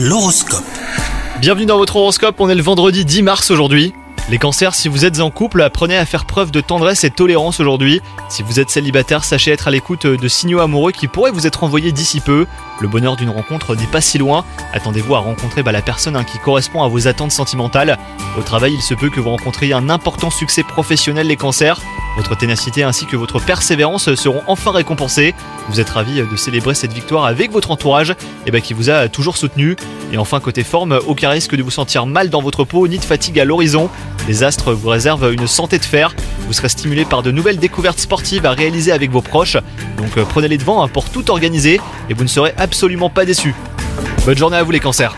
L'horoscope. Bienvenue dans votre horoscope, on est le vendredi 10 mars aujourd'hui. Les cancers, si vous êtes en couple, apprenez à faire preuve de tendresse et tolérance aujourd'hui. Si vous êtes célibataire, sachez être à l'écoute de signaux amoureux qui pourraient vous être envoyés d'ici peu. Le bonheur d'une rencontre n'est pas si loin. Attendez-vous à rencontrer bah, la personne hein, qui correspond à vos attentes sentimentales. Au travail, il se peut que vous rencontriez un important succès professionnel les cancers. Votre ténacité ainsi que votre persévérance seront enfin récompensés. Vous êtes ravis de célébrer cette victoire avec votre entourage et bah, qui vous a toujours soutenu. Et enfin, côté forme, aucun risque de vous sentir mal dans votre peau ni de fatigue à l'horizon. Les astres vous réservent une santé de fer. Vous serez stimulé par de nouvelles découvertes sportives à réaliser avec vos proches. Donc euh, prenez les devants hein, pour tout organiser et vous ne serez absolument pas déçus. Bonne journée à vous les cancers